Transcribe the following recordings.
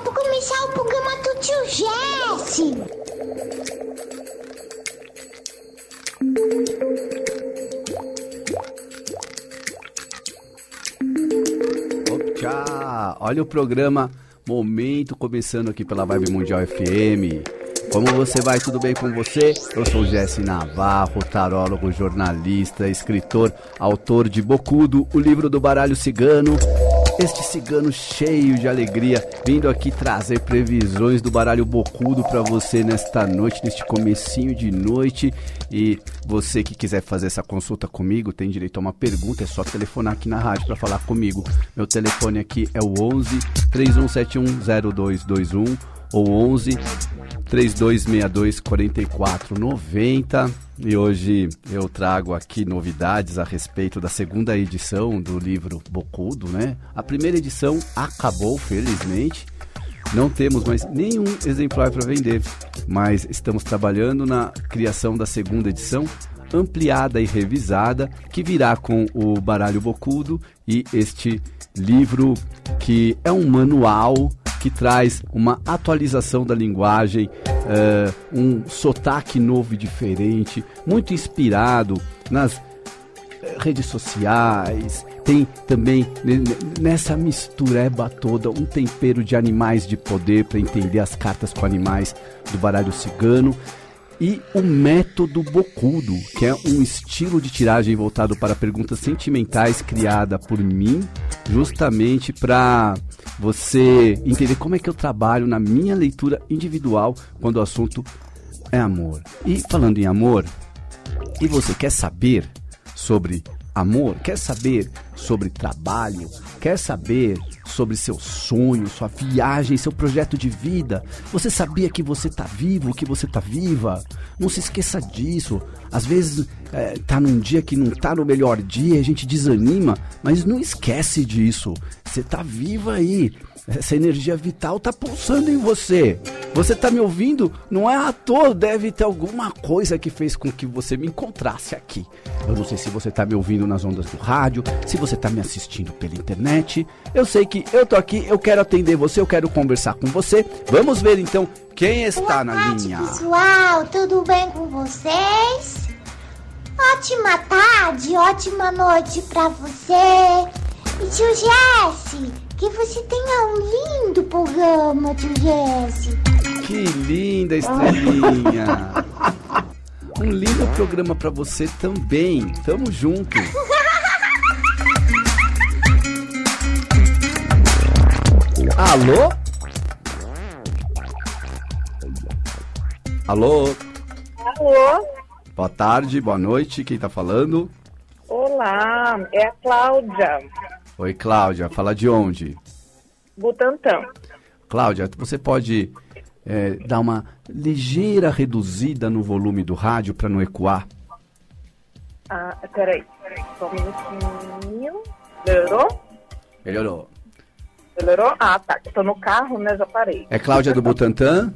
pra começar o programa do tio Jesse. Opa, olha o programa Momento começando aqui pela Vibe Mundial FM. Como você vai? Tudo bem com você? Eu sou Jesse Navarro, tarólogo, jornalista, escritor, autor de Bocudo, o livro do baralho cigano. Este cigano cheio de alegria, vindo aqui trazer previsões do baralho bocudo para você nesta noite, neste comecinho de noite. E você que quiser fazer essa consulta comigo, tem direito a uma pergunta, é só telefonar aqui na rádio para falar comigo. Meu telefone aqui é o 11 3171 0221 ou 11 3262 4490. E hoje eu trago aqui novidades a respeito da segunda edição do livro Bocudo, né? A primeira edição acabou, felizmente. Não temos mais nenhum exemplar para vender, mas estamos trabalhando na criação da segunda edição, ampliada e revisada, que virá com o baralho Bocudo e este livro que é um manual que traz uma atualização da linguagem, uh, um sotaque novo e diferente, muito inspirado nas redes sociais, tem também nessa mistureba toda um tempero de animais de poder para entender as cartas com animais do baralho cigano e o método bocudo, que é um estilo de tiragem voltado para perguntas sentimentais criada por mim, justamente para você entender como é que eu trabalho na minha leitura individual quando o assunto é amor. E falando em amor, e você quer saber sobre amor? Quer saber sobre trabalho? Quer saber sobre seu sonho, sua viagem, seu projeto de vida? Você sabia que você está vivo, que você está viva? Não se esqueça disso. Às vezes é, tá num dia que não tá no melhor dia, a gente desanima, mas não esquece disso. Você tá viva aí. Essa energia vital tá pulsando em você. Você tá me ouvindo? Não é à toa, deve ter alguma coisa que fez com que você me encontrasse aqui. Eu não sei se você tá me ouvindo nas ondas do rádio, se você tá me assistindo pela internet. Eu sei que eu tô aqui, eu quero atender você, eu quero conversar com você. Vamos ver então quem está Boa na tarde, linha. pessoal, tudo bem com vocês? Ótima tarde, ótima noite pra você. E tio Jesse, que você tenha um lindo programa, tio Jesse. Que linda estrelinha. Um lindo programa pra você também. Tamo junto. Alô? Alô? Alô? Boa tarde, boa noite. Quem tá falando? Olá, é a Cláudia, Oi, Cláudia. Fala de onde? Butantã. Cláudia, você pode é, dar uma ligeira reduzida no volume do rádio para não ecoar? Ah, peraí, só um minutinho. Melhorou? Melhorou. Melhorou? Ah, tá. Tô no carro, né? Já parei. É Cláudia do Butantã?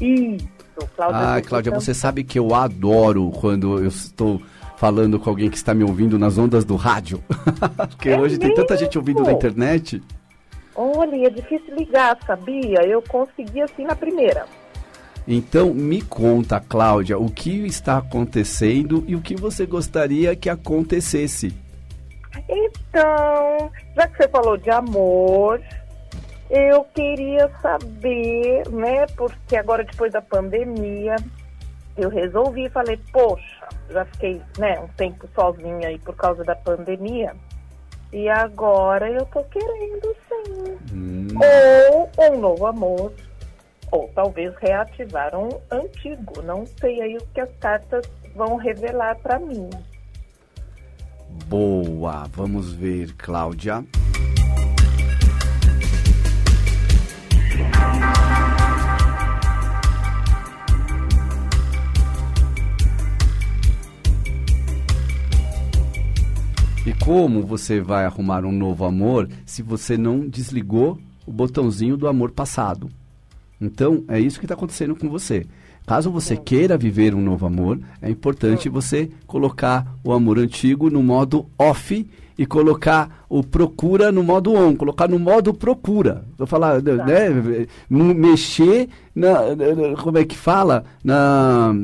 Isso, Cláudia. Ah, Cláudia, Butantã. você sabe que eu adoro quando eu estou falando com alguém que está me ouvindo nas ondas do rádio. Porque É hoje tem tanta gente ouvindo na mesmo? internet. Olha, é difícil ligar, sabia? Eu consegui assim na primeira. Então, me conta, Cláudia, o que está acontecendo e o que você gostaria que acontecesse. Então, já que você falou de amor, eu queria saber, né? Porque agora, depois da pandemia, eu resolvi e falei, poxa, já fiquei né, um tempo sozinha aí por causa da pandemia. E agora eu tô querendo sim. Hum, Ou um novo amor, ou talvez reativar um antigo. Não sei aí o que as cartas vão revelar para mim. boa, vamos ver, Cláudia. E como você vai arrumar um novo amor se você não desligou o botãozinho do amor passado? Então, é isso que está acontecendo com você. Caso você queira viver um novo amor, é importante você colocar o amor antigo no modo off e colocar o procura no modo on, colocar no modo procura. Vou falar, tá. né, mexer na, na, como é que fala? Na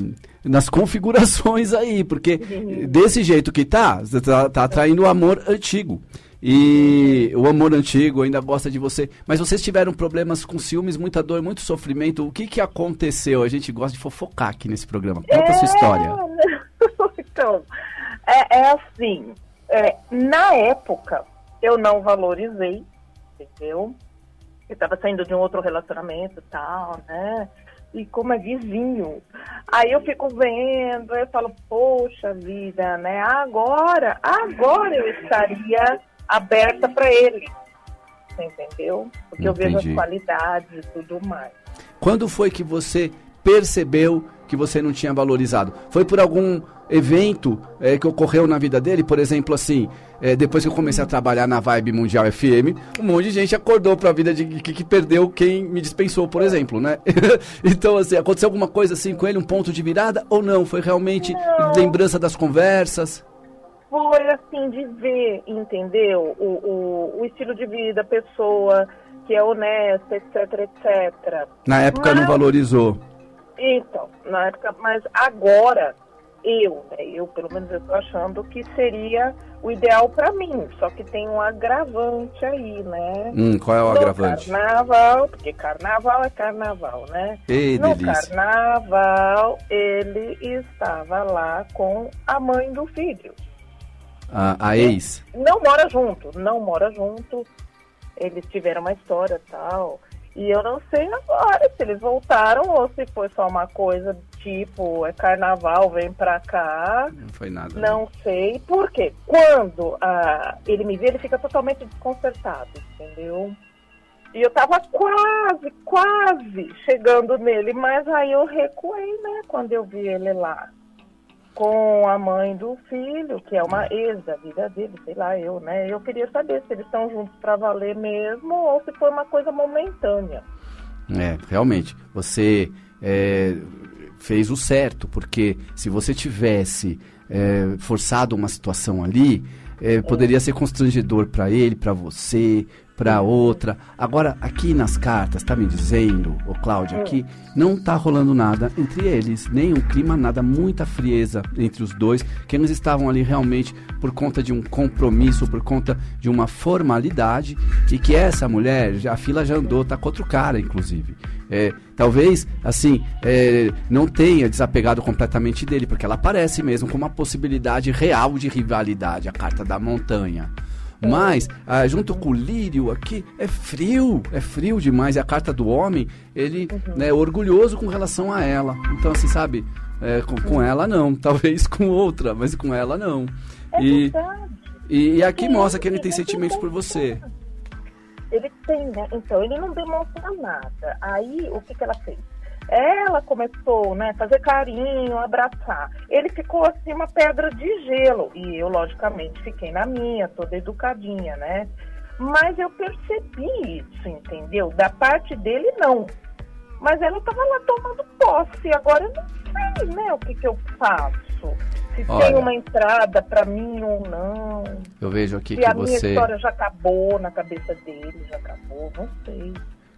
nas configurações aí, porque desse jeito que tá, tá, tá atraindo o amor antigo. E o amor antigo ainda gosta de você. Mas vocês tiveram problemas com ciúmes, muita dor, muito sofrimento. O que, que aconteceu? A gente gosta de fofocar aqui nesse programa. Conta é... a sua história. então, é, é assim. É, na época, eu não valorizei, entendeu? Eu estava saindo de um outro relacionamento e tal, né? E como é vizinho. Aí eu fico vendo, eu falo, poxa vida, né? Agora, agora eu estaria aberta para ele. Entendeu? Porque Entendi. eu vejo as qualidades e tudo mais. Quando foi que você percebeu que você não tinha valorizado? Foi por algum evento é, que ocorreu na vida dele? Por exemplo, assim, é, depois que eu comecei a trabalhar na Vibe Mundial FM, um monte de gente acordou para a vida de que, que, perdeu quem me dispensou, por exemplo, né? então, assim, aconteceu alguma coisa assim com ele, um ponto de virada ou não? Foi realmente não. lembrança das conversas? foi assim de ver, entendeu? O, o, o estilo de vida, a pessoa que é honesta, etc, etc. Na época mas, não valorizou. Então, na época, mas agora eu, né, eu pelo menos eu tô achando que seria o ideal para mim, só que tem um agravante aí, né? Hum, qual é o no agravante? Carnaval, porque carnaval é carnaval, né? Ei, no delícia. carnaval ele estava lá com a mãe do filho a, a ex? Não mora junto, não mora junto. Eles tiveram uma história tal. E eu não sei agora se eles voltaram ou se foi só uma coisa tipo, é carnaval, vem pra cá. Não foi nada. Não né? sei. Por quê? Quando ah, ele me vê, ele fica totalmente desconcertado, entendeu? E eu tava quase, quase chegando nele, mas aí eu recuei, né, quando eu vi ele lá com a mãe do filho, que é uma ex da vida dele, sei lá, eu, né? Eu queria saber se eles estão juntos para valer mesmo ou se foi uma coisa momentânea. É, realmente, você é, fez o certo, porque se você tivesse é, forçado uma situação ali, é, poderia ser constrangedor para ele, para você, para outra. Agora, aqui nas cartas, tá me dizendo, o Cláudio, aqui não tá rolando nada entre eles, nem um clima, nada, muita frieza entre os dois, que eles estavam ali realmente por conta de um compromisso, por conta de uma formalidade, e que essa mulher, a fila já andou, tá com outro cara, inclusive. É, talvez, assim, é, não tenha desapegado completamente dele, porque ela aparece mesmo com uma possibilidade real de rivalidade, a carta da montanha. Mas, ah, junto com o lírio aqui, é frio, é frio demais. E a carta do homem, ele uhum. né, é orgulhoso com relação a ela. Então, assim, sabe, é, com, com, ela não, talvez com outra, mas com ela não. É e, e, e, aqui mostra que ele tem sentimentos por você. Ele tem, né? Então, ele não demonstra nada. Aí, o que, que ela fez? Ela começou, né, fazer carinho, abraçar. Ele ficou assim uma pedra de gelo e eu logicamente fiquei na minha, toda educadinha, né? Mas eu percebi isso, entendeu? Da parte dele não. Mas ela estava lá tomando posse. Agora eu não sei, né, o que que eu faço. Se Olha, tem uma entrada para mim ou não. Eu vejo aqui se que a você. minha história já acabou na cabeça dele, já acabou, não sei.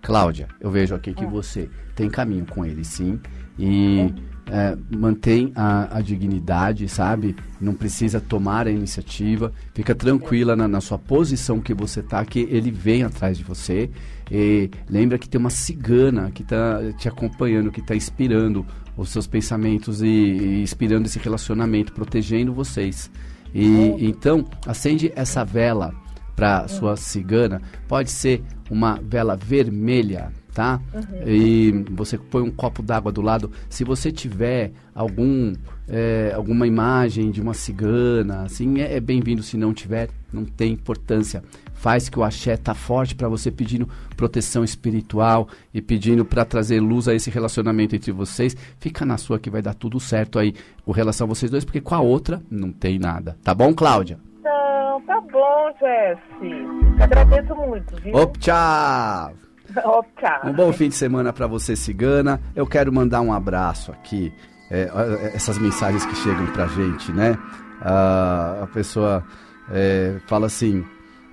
Cláudia, eu vejo aqui que ah. você tem caminho com ele, sim. E é, mantém a, a, dignidade, sabe? Não precisa tomar a iniciativa. Fica tranquila na, na sua posição que você tá, que ele vem atrás de você. E lembra que tem uma cigana que está te acompanhando, que está inspirando os seus pensamentos e, e, inspirando esse relacionamento, protegendo vocês. E então acende essa vela para sua cigana, pode ser uma vela vermelha, tá? Uhum. E você põe um copo d'água do lado. Se você tiver algum é, alguma imagem de uma cigana, assim, é, é bem-vindo. Se não tiver, não tem importância. Faz que o axé tá forte para você pedindo proteção espiritual e pedindo para trazer luz a esse relacionamento entre vocês. Fica na sua que vai dar tudo certo aí com relação a vocês dois, porque com a outra não tem nada. Tá bom, Cláudia? Então, tá bom, Jesse. Agradeço muito, viu? Op, tchau! Ok. Um bom fim de semana para você, cigana. Eu quero mandar um abraço aqui. É, essas mensagens que chegam pra gente, né? Ah, a pessoa é, fala assim: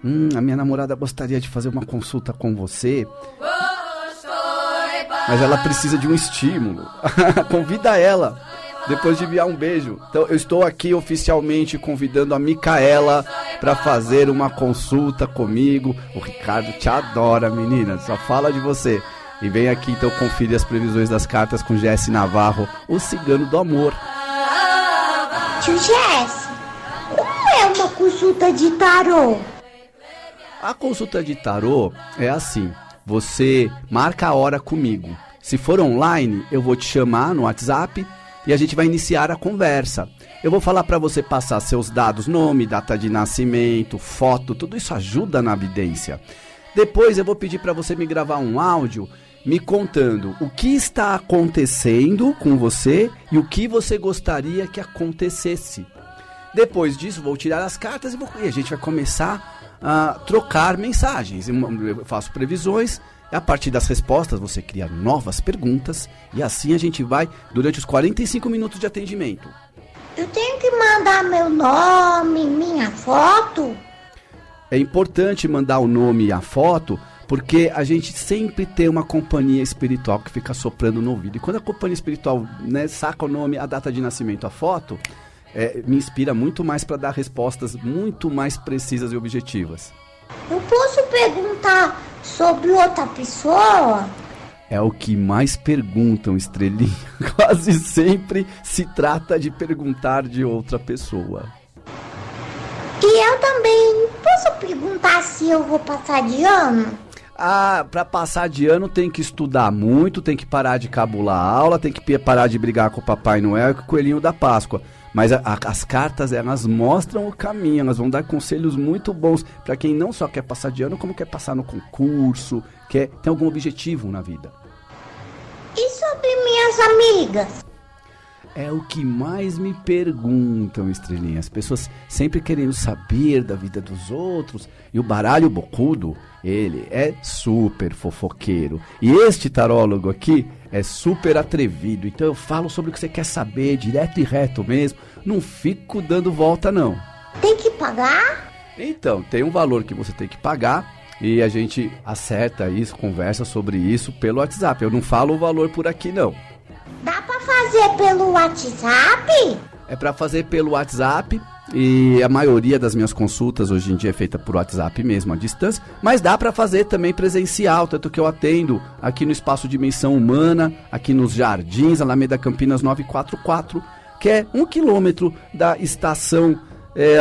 hum, a minha namorada gostaria de fazer uma consulta com você. Mas ela precisa de um estímulo. Convida ela depois de enviar um beijo. Então eu estou aqui oficialmente convidando a Micaela para fazer uma consulta comigo. O Ricardo te adora, menina, só fala de você. E vem aqui então conferir as previsões das cartas com Jesse Navarro, o cigano do amor. Tio Jesse, como é uma consulta de tarô? A consulta de tarô é assim: você marca a hora comigo. Se for online, eu vou te chamar no WhatsApp e a gente vai iniciar a conversa. Eu vou falar para você passar seus dados, nome, data de nascimento, foto, tudo isso ajuda na evidência. Depois eu vou pedir para você me gravar um áudio me contando o que está acontecendo com você e o que você gostaria que acontecesse. Depois disso, vou tirar as cartas e, vou, e a gente vai começar a trocar mensagens. Eu faço previsões a partir das respostas, você cria novas perguntas e assim a gente vai durante os 45 minutos de atendimento. Eu tenho que mandar meu nome, minha foto? É importante mandar o nome e a foto porque a gente sempre tem uma companhia espiritual que fica soprando no ouvido. E quando a companhia espiritual né, saca o nome, a data de nascimento, a foto, é, me inspira muito mais para dar respostas muito mais precisas e objetivas. Eu posso perguntar sobre outra pessoa? É o que mais perguntam, estrelinha. Quase sempre se trata de perguntar de outra pessoa. E eu também posso perguntar se eu vou passar de ano? Ah, para passar de ano tem que estudar muito, tem que parar de cabular a aula, tem que parar de brigar com o Papai Noel e com o Coelhinho da Páscoa. Mas a, a, as cartas, elas mostram o caminho, elas vão dar conselhos muito bons para quem não só quer passar de ano, como quer passar no concurso, quer ter algum objetivo na vida. E sobre minhas amigas? É o que mais me perguntam, estrelinha. As pessoas sempre querendo saber da vida dos outros. E o baralho bocudo, ele é super fofoqueiro. E este tarólogo aqui é super atrevido. Então eu falo sobre o que você quer saber, direto e reto mesmo. Não fico dando volta, não. Tem que pagar? Então, tem um valor que você tem que pagar. E a gente acerta isso, conversa sobre isso pelo WhatsApp. Eu não falo o valor por aqui, não. Dá pra fazer pelo WhatsApp? É para fazer pelo WhatsApp. E a maioria das minhas consultas hoje em dia é feita por WhatsApp mesmo, à distância, mas dá para fazer também presencial, tanto que eu atendo aqui no Espaço Dimensão Humana, aqui nos Jardins, Alameda Campinas 944, que é um quilômetro da estação, é,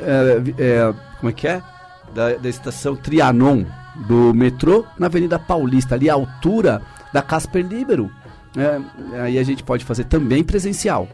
é, é, como é que é? Da, da estação Trianon, do metrô, na Avenida Paulista, ali à altura da Casper Libero. É, aí a gente pode fazer também presencial.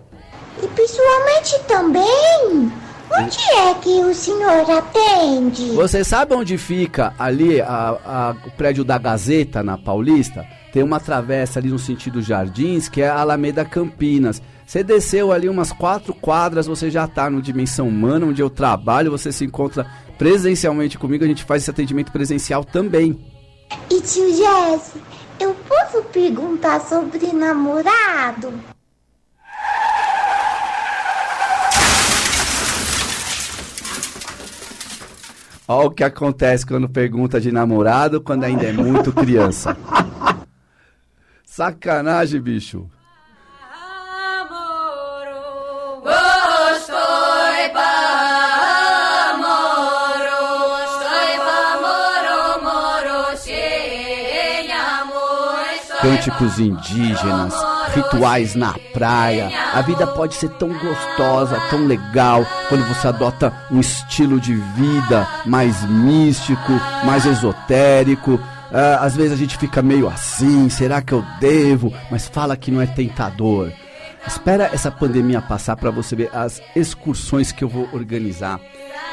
E pessoalmente também? Onde é que o senhor atende? Você sabe onde fica ali a, a, o prédio da Gazeta na Paulista? Tem uma travessa ali no sentido Jardins, que é a Alameda Campinas. Você desceu ali umas quatro quadras, você já está no Dimensão Humana, onde eu trabalho, você se encontra presencialmente comigo, a gente faz esse atendimento presencial também. E tio Jesse, eu posso perguntar sobre namorado? Olha o que acontece quando pergunta de namorado quando ainda é muito criança. Sacanagem, bicho. Cânticos indígenas, rituais na praia. A vida pode ser tão gostosa, tão legal, quando você adota um estilo de vida mais místico, mais esotérico. Uh, às vezes a gente fica meio assim, será que eu devo? Mas fala que não é tentador. Espera essa pandemia passar para você ver as excursões que eu vou organizar.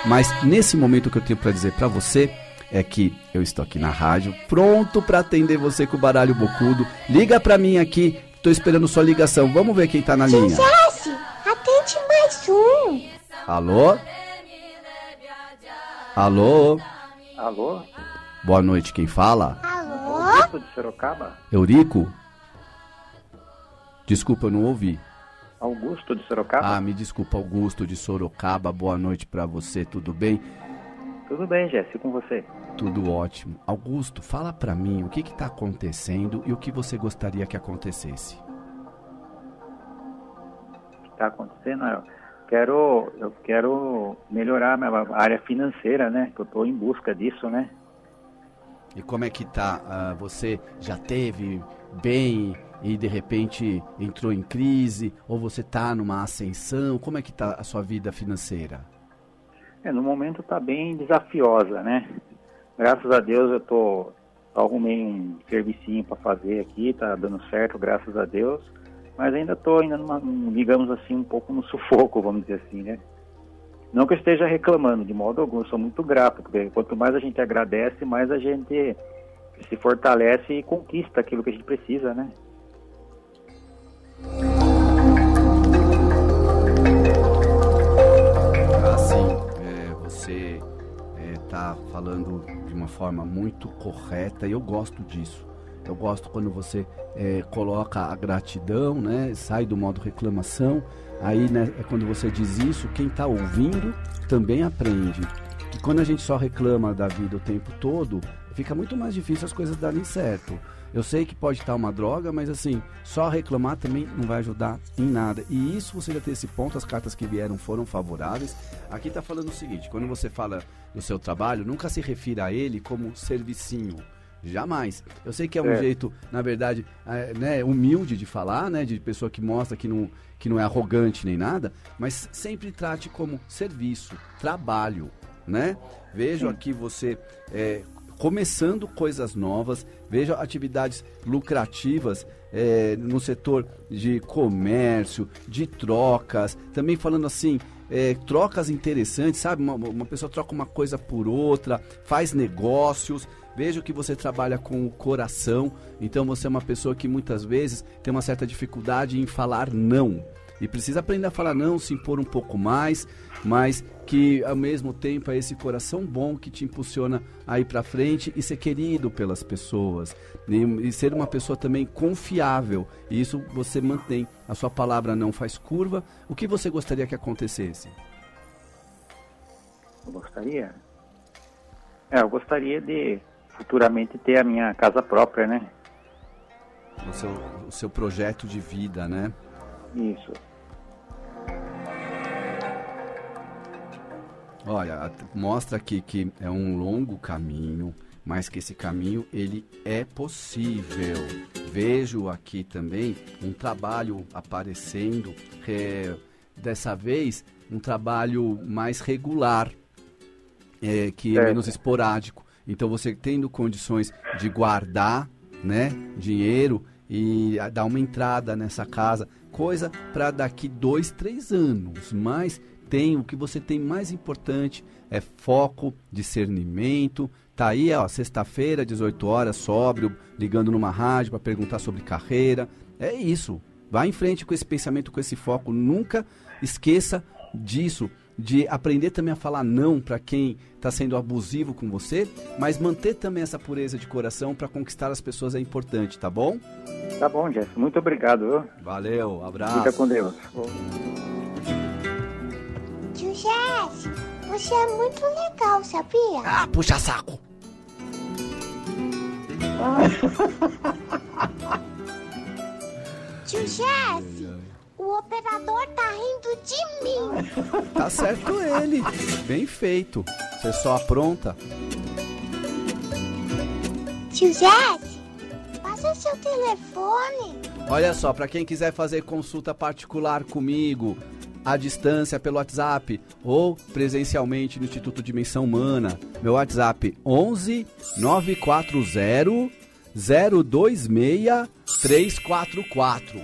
Mas nesse momento que eu tenho para dizer para você é que eu estou aqui na rádio, pronto para atender você com o baralho bocudo. Liga para mim aqui, tô esperando sua ligação. Vamos ver quem tá na linha. Jesse, atende mais um. Alô? Alô? Alô? Boa noite, quem fala? Alô? Augusto de Sorocaba. Eurico? Desculpa, eu não ouvi. Augusto de Sorocaba. Ah, me desculpa, Augusto de Sorocaba. Boa noite para você, tudo bem? Tudo bem, Jéssica, com você? Tudo ótimo. Augusto, fala para mim o que está acontecendo e o que você gostaria que acontecesse. O que está acontecendo? Eu quero, eu quero melhorar a minha área financeira, né? Eu estou em busca disso, né? E como é que tá? Uh, você já teve bem e de repente entrou em crise? Ou você está numa ascensão? Como é que está a sua vida financeira? É, no momento está bem desafiosa, né? Graças a Deus eu tô arrumei um servicinho para fazer aqui, tá dando certo, graças a Deus. Mas ainda estou ainda numa, digamos assim, um pouco no sufoco, vamos dizer assim, né? Não que eu esteja reclamando de modo algum, eu sou muito grato, porque quanto mais a gente agradece, mais a gente se fortalece e conquista aquilo que a gente precisa, né? Está falando de uma forma muito correta e eu gosto disso. Eu gosto quando você é, coloca a gratidão, né? Sai do modo reclamação. Aí, né, é quando você diz isso, quem está ouvindo também aprende. E quando a gente só reclama da vida o tempo todo, fica muito mais difícil as coisas darem certo. Eu sei que pode estar uma droga, mas assim, só reclamar também não vai ajudar em nada. E isso você já tem esse ponto, as cartas que vieram foram favoráveis. Aqui está falando o seguinte: quando você fala do seu trabalho, nunca se refira a ele como servicinho Jamais. Eu sei que é um é. jeito, na verdade, é, né, humilde de falar, né, de pessoa que mostra que não, que não é arrogante nem nada, mas sempre trate como serviço, trabalho, né? Vejo Sim. aqui você é, começando coisas novas, vejo atividades lucrativas é, no setor de comércio, de trocas, também falando assim, é, trocas interessantes, sabe? Uma, uma pessoa troca uma coisa por outra, faz negócios. Vejo que você trabalha com o coração, então você é uma pessoa que muitas vezes tem uma certa dificuldade em falar não. E precisa aprender a falar não, se impor um pouco mais, mas que ao mesmo tempo é esse coração bom que te impulsiona a ir para frente e ser querido pelas pessoas. E, e, ser uma pessoa também confiável. E isso você mantém. A sua palavra não faz curva. O que você gostaria que acontecesse? Eu gostaria? É, eu gostaria de futuramente ter a minha casa própria, né? O seu, o seu projeto de vida, né? Isso. Olha, mostra aqui que é um longo caminho, mas que esse caminho ele é possível. Vejo aqui também um trabalho aparecendo, é, dessa vez um trabalho mais regular, é, que é menos esporádico. Então você tendo condições de guardar, né, dinheiro e dar uma entrada nessa casa, coisa para daqui dois, três anos. Mas tem o que você tem mais importante é foco, discernimento. Tá aí, ó, sexta-feira, 18 horas, sóbrio, ligando numa rádio para perguntar sobre carreira. É isso. Vá em frente com esse pensamento, com esse foco. Nunca esqueça disso de aprender também a falar não para quem está sendo abusivo com você, mas manter também essa pureza de coração para conquistar as pessoas é importante, tá bom? Tá bom, Jess. Muito obrigado. Viu? Valeu, abraço. Fica com Deus. Tio Jess, você é muito legal, sabia? Ah, puxa saco! Tio Jesse, o operador tá rindo de mim. Tá certo ele. Bem feito. Você só apronta. Tio Jesse, passa seu telefone. Olha só, para quem quiser fazer consulta particular comigo, à distância pelo WhatsApp ou presencialmente no Instituto Dimensão Humana, meu WhatsApp 11 940 026 344.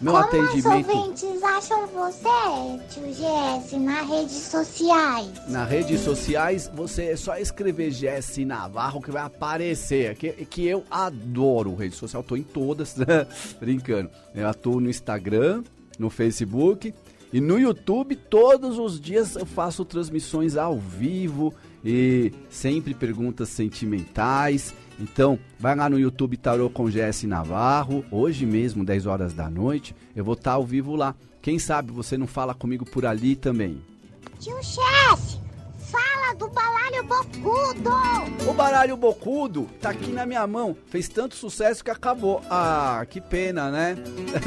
Meu Como atendimento. Os ouvintes acham você, tio Jesse, nas redes sociais? Nas redes sociais, você é só escrever Jesse Navarro que vai aparecer. Que, que eu adoro rede social, tô em todas, né? brincando. Eu atuo no Instagram, no Facebook e no YouTube. Todos os dias eu faço transmissões ao vivo e sempre perguntas sentimentais. Então, vai lá no YouTube Tarô com Jesse Navarro, hoje mesmo, 10 horas da noite, eu vou estar ao vivo lá. Quem sabe você não fala comigo por ali também. Tio Jesse, fala do baralho bocudo! O baralho bocudo tá aqui na minha mão. Fez tanto sucesso que acabou. Ah, que pena, né?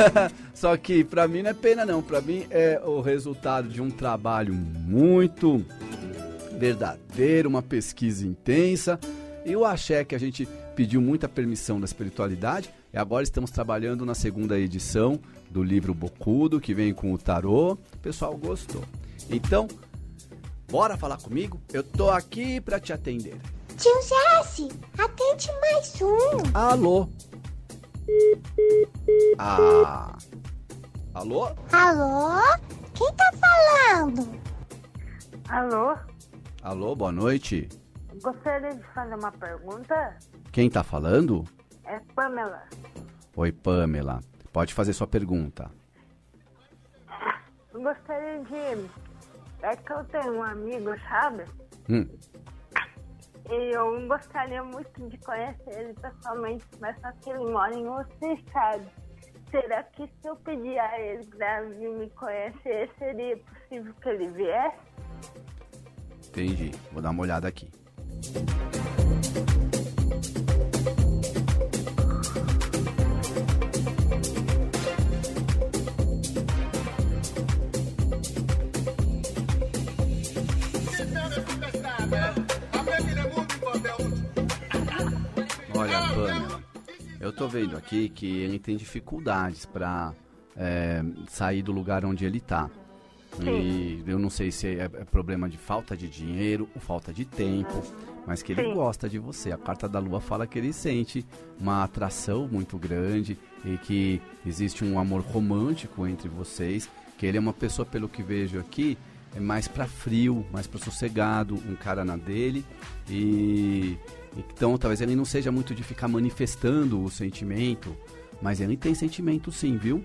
Só que pra mim não é pena não. Pra mim é o resultado de um trabalho muito verdadeiro, uma pesquisa intensa e o axé que a gente pediu muita permissão da espiritualidade e agora estamos trabalhando na segunda edição do livro Bocudo, que vem com o tarô. O pessoal gostou. Então, bora falar comigo? Eu tô aqui para te atender. Tio Jesse, atende mais um. Alô? Ah. Alô? Alô? Quem tá falando? Alô? Alô, boa noite. Gostaria de fazer uma pergunta? Quem tá falando? É Pamela. Oi, Pamela. Pode fazer sua pergunta. Eu gostaria de. É que eu tenho um amigo, sabe? Hum, E eu gostaria muito de conhecer ele pessoalmente, mas só que ele mora em outro estado. Será que se eu pedir a ele pra vir me conhecer, seria possível que ele viesse? entendi. Vou dar uma olhada aqui. Tô vendo aqui que ele tem dificuldades para sair do lugar onde ele tá. E eu não sei se é, é problema de falta de dinheiro ou falta de tempo, mas que ele Sim. gosta de você. A carta da lua fala que ele sente uma atração muito grande e que existe um amor romântico entre vocês, que ele é uma pessoa, pelo que vejo aqui, é mais para frio, mais para sossegado, um cara na dele e então talvez ele não seja muito de ficar manifestando o sentimento, mas ele tem sentimento sim, viu?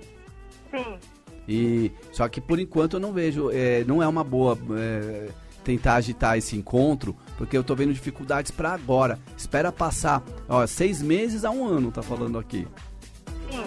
Sim. E só que por enquanto eu não vejo, é, não é uma boa é, tentar agitar esse encontro, porque eu tô vendo dificuldades para agora. Espera passar, ó, seis meses a um ano, tá falando aqui. Sim.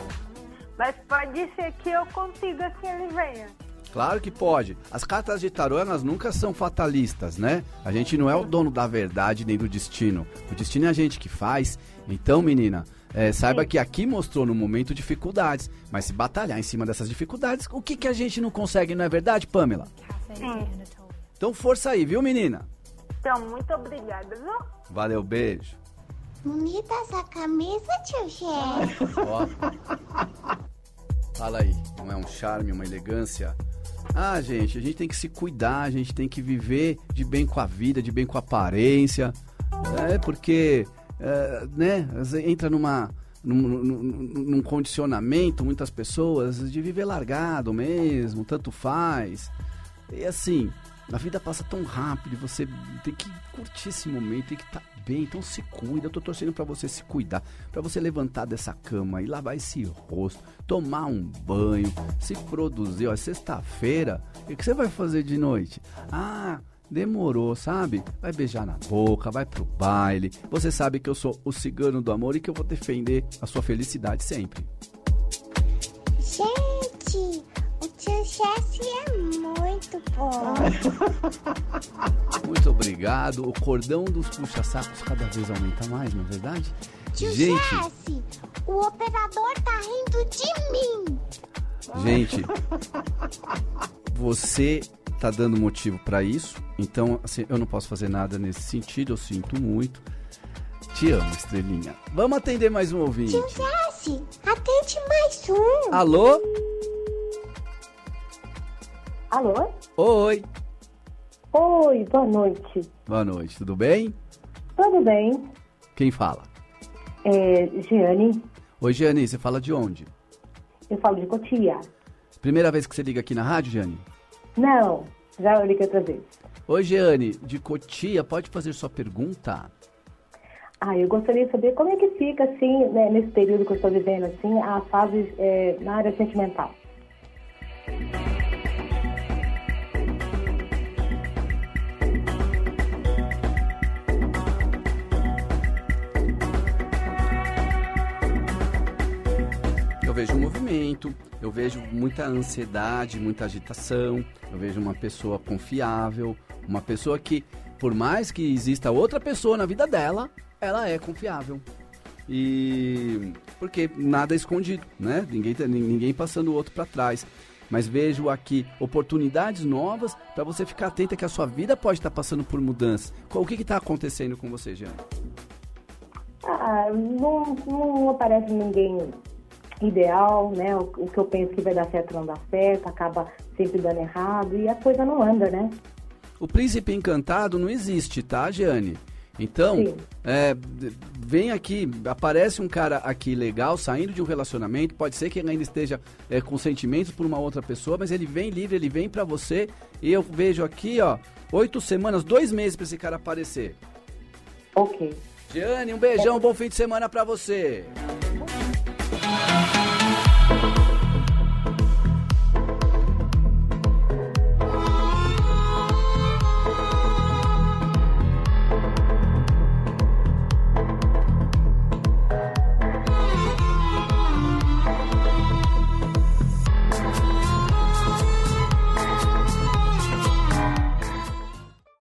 Mas pode ser que eu consiga que ele venha. Claro que pode. As cartas de tarô, elas nunca são fatalistas, né? A gente não é o dono da verdade nem do destino. O destino é a gente que faz. Então, menina, é, saiba que aqui mostrou no momento dificuldades. Mas se batalhar em cima dessas dificuldades, o que, que a gente não consegue, não é verdade, Pamela? Sim. Então força aí, viu, menina? Então, muito obrigada, viu? Valeu, beijo. Bonita essa camisa, tio. Ó. Fala aí, não é um charme, uma elegância? Ah, gente, a gente tem que se cuidar, a gente tem que viver de bem com a vida, de bem com a aparência. É porque, é, né, entra numa. Num, num- num condicionamento, muitas pessoas, de viver largado mesmo, tanto faz. E assim, a vida passa tão rápido você tem que curtir esse momento, tem que estar bem, então se cuida. Eu tô torcendo pra você se cuidar, pra você levantar dessa cama e lavar esse rosto, tomar um banho, se produzir. Ó, sexta-feira, o que você vai fazer de noite? Ah, demorou, sabe? Vai beijar na boca, vai pro baile. Você sabe que eu sou o cigano do amor e que eu vou defender a sua felicidade sempre. Gente, tio Jesse é muito bom. Muito obrigado. O cordão dos puxa-sacos cada vez aumenta mais, não é verdade? Tio Gente, Jesse, o operador tá rindo de mim. gente, você tá dando motivo pra isso, então assim, eu não posso fazer nada nesse sentido, eu sinto muito. Te amo, estrelinha. Vamos atender mais um ouvinte. Tio Jesse, atende mais um. Alô? Alô? Oi. Oi, boa noite. Boa noite, tudo bem? Tudo bem? Quem fala? É, Giane, Oi, Jane, você fala de onde? eu falo de Cotia. Primeira vez que você liga aqui na rádio, Jane? Não, já eu liguei outra vez. Oi, Jeane, de Cotia, pode fazer sua pergunta? Ah, eu gostaria de saber como é que fica, assim, né, nesse período que eu estou vivendo, assim, a fase é, na área sentimental. Eu vejo muita ansiedade, muita agitação, eu vejo uma pessoa confiável, uma pessoa que, por mais que exista outra pessoa na vida dela, ela é confiável. E porque nada é escondido, né? Ninguém, tá, ninguém passando o outro para trás. Mas vejo aqui oportunidades novas para você ficar atenta que a sua vida pode estar tá passando por mudanças. O que está acontecendo com você, Jean? Ah, não, não aparece ninguém ideal, né? O, o, que eu penso que vai dar certo não dá certo, acaba sempre dando errado e a coisa não anda, né? O príncipe encantado não existe, tá, Jeane? Então, é, vem aqui, aparece um cara aqui legal, saindo de um relacionamento, pode ser que ele ainda esteja é, com sentimentos por uma outra pessoa, mas ele vem livre, ele vem para você, e eu vejo aqui, ó, oito semanas, dois meses para esse cara aparecer. Ok. Giane, um beijão, é. bom fim de semana para você.